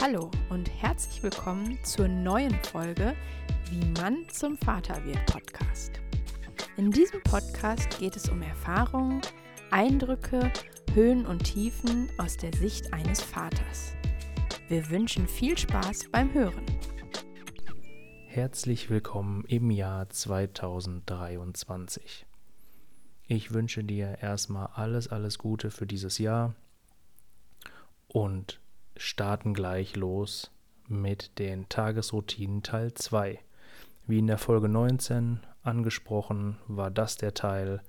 Hallo und herzlich willkommen zur neuen Folge Wie Mann zum Vater wird Podcast. In diesem Podcast geht es um Erfahrungen, Eindrücke, Höhen und Tiefen aus der Sicht eines Vaters. Wir wünschen viel Spaß beim Hören. Herzlich willkommen im Jahr 2023. Ich wünsche dir erstmal alles, alles Gute für dieses Jahr und starten gleich los mit den Tagesroutinen Teil 2. Wie in der Folge 19 angesprochen, war das der Teil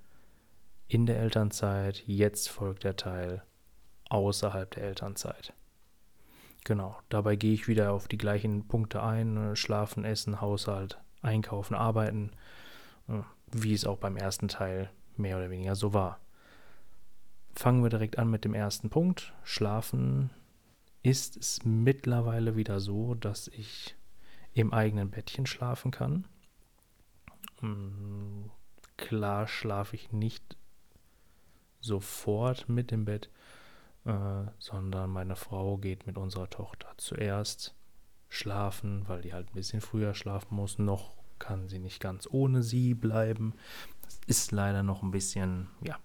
in der Elternzeit, jetzt folgt der Teil außerhalb der Elternzeit. Genau, dabei gehe ich wieder auf die gleichen Punkte ein, schlafen, essen, Haushalt, einkaufen, arbeiten, äh, wie es auch beim ersten Teil mehr oder weniger so war. Fangen wir direkt an mit dem ersten Punkt, schlafen, ist es mittlerweile wieder so, dass ich im eigenen Bettchen schlafen kann. Mm, klar schlafe ich nicht sofort mit im Bett, äh, sondern meine Frau geht mit unserer Tochter zuerst schlafen, weil die halt ein bisschen früher schlafen muss. Noch kann sie nicht ganz ohne sie bleiben. Das ist leider noch ein bisschen, ja,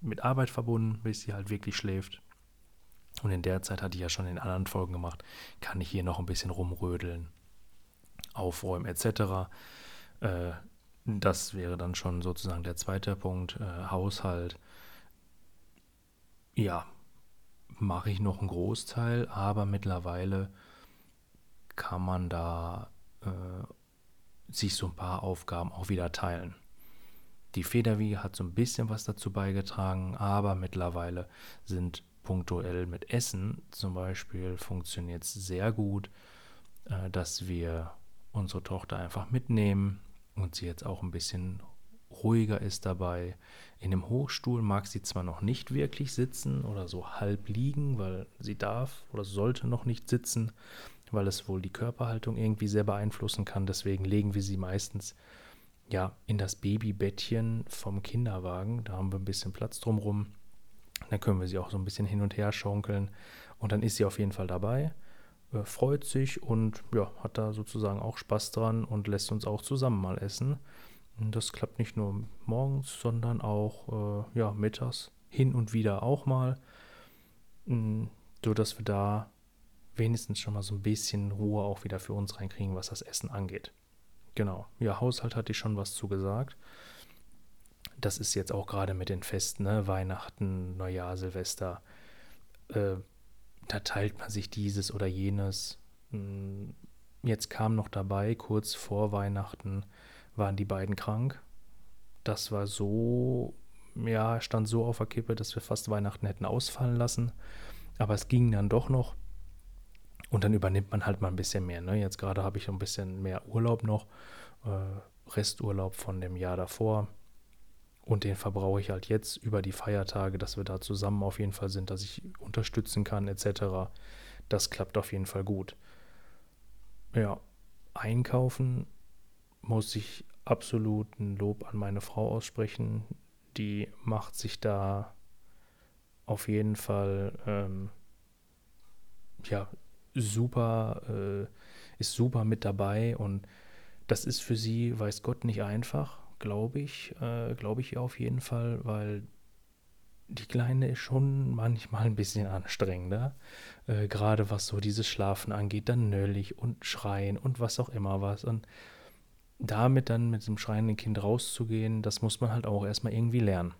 mit Arbeit verbunden, bis sie halt wirklich schläft. Und in der Zeit hatte ich ja schon in anderen Folgen gemacht, kann ich hier noch ein bisschen rumrödeln, aufräumen etc. Äh, das wäre dann schon sozusagen der zweite Punkt, äh, Haushalt. Ja, mache ich noch einen Großteil, aber mittlerweile kann man da äh, sich so ein paar Aufgaben auch wieder teilen. Die Federwiege hat so ein bisschen was dazu beigetragen, aber mittlerweile sind punktuell mit Essen zum Beispiel funktioniert es sehr gut, äh, dass wir unsere Tochter einfach mitnehmen und sie jetzt auch ein bisschen ruhiger ist dabei. In dem Hochstuhl mag sie zwar noch nicht wirklich sitzen oder so halb liegen, weil sie darf oder sollte noch nicht sitzen, weil es wohl die Körperhaltung irgendwie sehr beeinflussen kann. Deswegen legen wir sie meistens ja in das Babybettchen vom Kinderwagen. Da haben wir ein bisschen Platz drumrum dann können wir sie auch so ein bisschen hin und her schaukeln. Und dann ist sie auf jeden Fall dabei, äh, freut sich und ja, hat da sozusagen auch Spaß dran und lässt uns auch zusammen mal essen. Und das klappt nicht nur morgens, sondern auch äh, ja, mittags hin und wieder auch mal, mh, so dass wir da wenigstens schon mal so ein bisschen Ruhe auch wieder für uns reinkriegen, was das Essen angeht. Genau. Ja, Haushalt hatte ich schon was zu gesagt das ist jetzt auch gerade mit den Festen, ne? Weihnachten, Neujahr, Silvester, äh, da teilt man sich dieses oder jenes. Hm, jetzt kam noch dabei, kurz vor Weihnachten waren die beiden krank. Das war so, ja, stand so auf der Kippe, dass wir fast Weihnachten hätten ausfallen lassen. Aber es ging dann doch noch. Und dann übernimmt man halt mal ein bisschen mehr. Ne? Jetzt gerade habe ich ein bisschen mehr Urlaub noch, äh, Resturlaub von dem Jahr davor. Und den verbrauche ich halt jetzt über die Feiertage, dass wir da zusammen auf jeden Fall sind, dass ich unterstützen kann, etc. Das klappt auf jeden Fall gut. Ja, einkaufen muss ich absolut ein Lob an meine Frau aussprechen. Die macht sich da auf jeden Fall ähm, ja super, äh, ist super mit dabei und das ist für sie, weiß Gott, nicht einfach glaube ich, äh, glaube ich auf jeden Fall, weil die Kleine ist schon manchmal ein bisschen anstrengender. Äh, Gerade was so dieses Schlafen angeht, dann nöllig und schreien und was auch immer was. Und damit dann mit dem schreienden Kind rauszugehen, das muss man halt auch erstmal irgendwie lernen.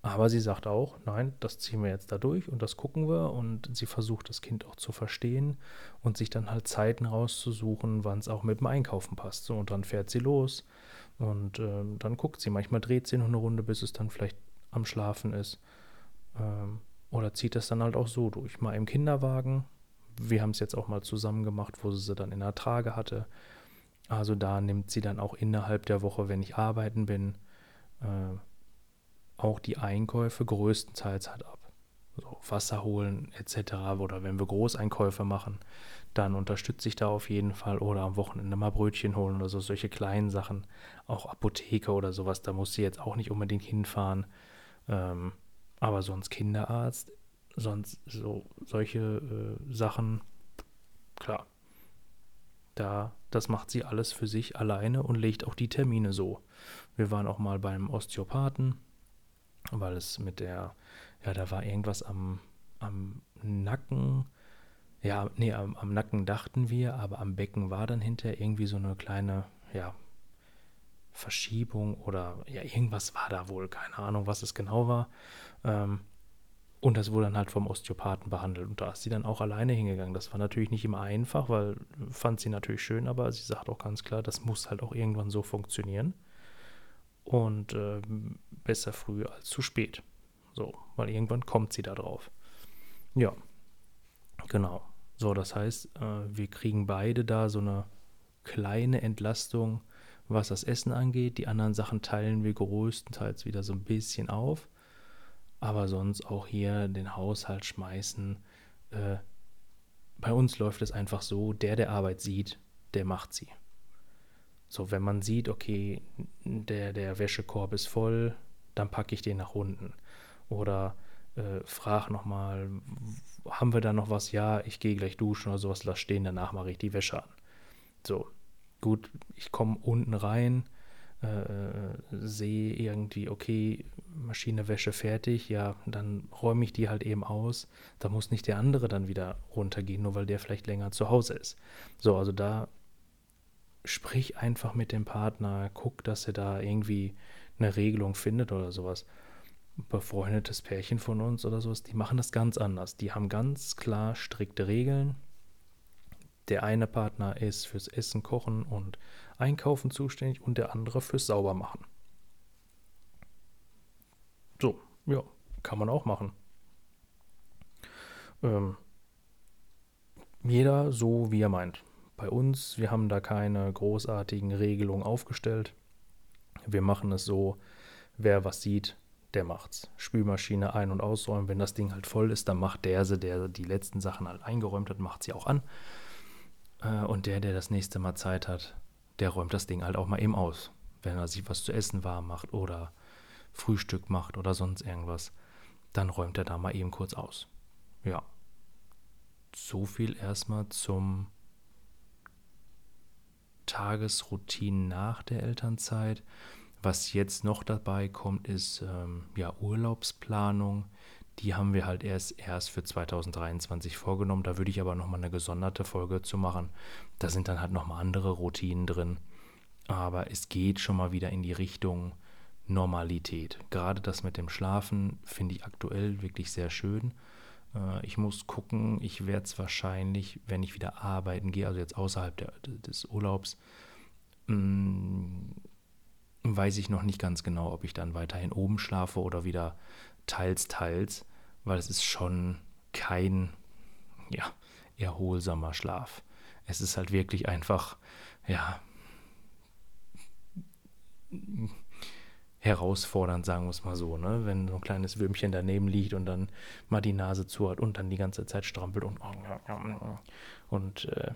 Aber sie sagt auch, nein, das ziehen wir jetzt da durch und das gucken wir. Und sie versucht das Kind auch zu verstehen und sich dann halt Zeiten rauszusuchen, wann es auch mit dem Einkaufen passt. So, und dann fährt sie los und ähm, dann guckt sie. Manchmal dreht sie noch eine Runde, bis es dann vielleicht am Schlafen ist. Ähm, oder zieht das dann halt auch so durch. Mal im Kinderwagen. Wir haben es jetzt auch mal zusammen gemacht, wo sie sie dann in der Trage hatte. Also da nimmt sie dann auch innerhalb der Woche, wenn ich arbeiten bin, äh, auch die Einkäufe größtenteils halt ab. So Wasser holen etc. Oder wenn wir Großeinkäufe machen, dann unterstütze ich da auf jeden Fall. Oder am Wochenende mal Brötchen holen oder so, solche kleinen Sachen. Auch Apotheke oder sowas, da muss sie jetzt auch nicht unbedingt hinfahren. Ähm, aber sonst Kinderarzt sonst so solche äh, Sachen, klar, da, das macht sie alles für sich alleine und legt auch die Termine so. Wir waren auch mal beim Osteopathen, weil es mit der, ja, da war irgendwas am, am Nacken. Ja, nee, am, am Nacken dachten wir, aber am Becken war dann hinterher irgendwie so eine kleine, ja, Verschiebung oder ja, irgendwas war da wohl, keine Ahnung, was es genau war. Ähm, und das wurde dann halt vom Osteopathen behandelt. Und da ist sie dann auch alleine hingegangen. Das war natürlich nicht immer einfach, weil fand sie natürlich schön, aber sie sagt auch ganz klar, das muss halt auch irgendwann so funktionieren. Und äh, besser früh als zu spät. So, weil irgendwann kommt sie da drauf. Ja, genau. So, das heißt, äh, wir kriegen beide da so eine kleine Entlastung, was das Essen angeht. Die anderen Sachen teilen wir größtenteils wieder so ein bisschen auf aber sonst auch hier den Haushalt schmeißen. Äh, bei uns läuft es einfach so, der, der Arbeit sieht, der macht sie. So, wenn man sieht, okay, der, der Wäschekorb ist voll, dann packe ich den nach unten. Oder äh, frag nochmal, haben wir da noch was? Ja, ich gehe gleich duschen oder sowas, lass stehen, danach mache ich die Wäsche an. So, gut, ich komme unten rein, äh, sehe irgendwie, okay, Maschine Wäsche fertig, ja, dann räume ich die halt eben aus. Da muss nicht der andere dann wieder runtergehen, nur weil der vielleicht länger zu Hause ist. So, also da sprich einfach mit dem Partner, guck, dass er da irgendwie eine Regelung findet oder sowas. Befreundetes Pärchen von uns oder sowas, die machen das ganz anders. Die haben ganz klar strikte Regeln. Der eine Partner ist fürs Essen, Kochen und Einkaufen zuständig und der andere fürs Saubermachen. So, ja, kann man auch machen. Ähm, jeder so, wie er meint. Bei uns, wir haben da keine großartigen Regelungen aufgestellt. Wir machen es so, wer was sieht, der macht's. Spülmaschine ein- und ausräumen. Wenn das Ding halt voll ist, dann macht der, der die letzten Sachen halt eingeräumt hat, macht sie auch an. Äh, und der, der das nächste Mal Zeit hat, der räumt das Ding halt auch mal eben aus. Wenn er sich was zu essen warm macht oder Frühstück macht oder sonst irgendwas, dann räumt er da mal eben kurz aus. Ja. So viel erstmal zum Tagesroutinen nach der Elternzeit. Was jetzt noch dabei kommt, ist ähm, ja Urlaubsplanung. Die haben wir halt erst, erst für 2023 vorgenommen. Da würde ich aber nochmal eine gesonderte Folge zu machen. Da sind dann halt nochmal andere Routinen drin. Aber es geht schon mal wieder in die Richtung Normalität. Gerade das mit dem Schlafen finde ich aktuell wirklich sehr schön. Äh, ich muss gucken, ich werde es wahrscheinlich, wenn ich wieder arbeiten gehe, also jetzt außerhalb der, des Urlaubs, mh, mm, weiß ich noch nicht ganz genau, ob ich dann weiterhin oben schlafe oder wieder teils, teils, weil es ist schon kein ja, erholsamer Schlaf. Es ist halt wirklich einfach, ja, herausfordernd, sagen wir es mal so, ne? Wenn so ein kleines Würmchen daneben liegt und dann mal die Nase zu hat und dann die ganze Zeit strampelt und, und äh,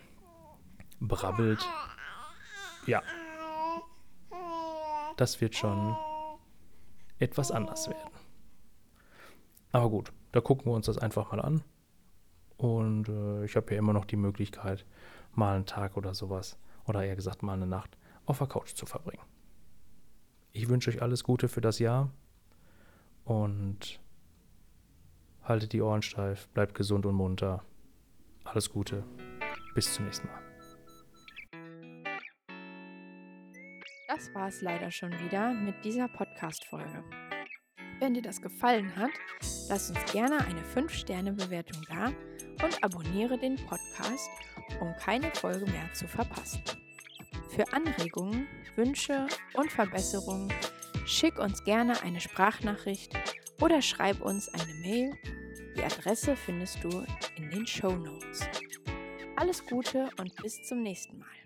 brabbelt. Ja. Das wird schon etwas anders werden. Aber gut, da gucken wir uns das einfach mal an. Und äh, ich habe ja immer noch die Möglichkeit, mal einen Tag oder sowas, oder eher gesagt mal eine Nacht, auf der Couch zu verbringen. Ich wünsche euch alles Gute für das Jahr und haltet die Ohren steif, bleibt gesund und munter. Alles Gute. Bis zum nächsten Mal. Das war es leider schon wieder mit dieser Podcast-Folge. Wenn dir das gefallen hat, lass uns gerne eine 5-Sterne-Bewertung da und abonniere den Podcast, um keine Folge mehr zu verpassen. Für Anregungen, Wünsche und Verbesserungen schick uns gerne eine Sprachnachricht oder schreib uns eine Mail. Die Adresse findest du in den Show Notes. Alles Gute und bis zum nächsten Mal.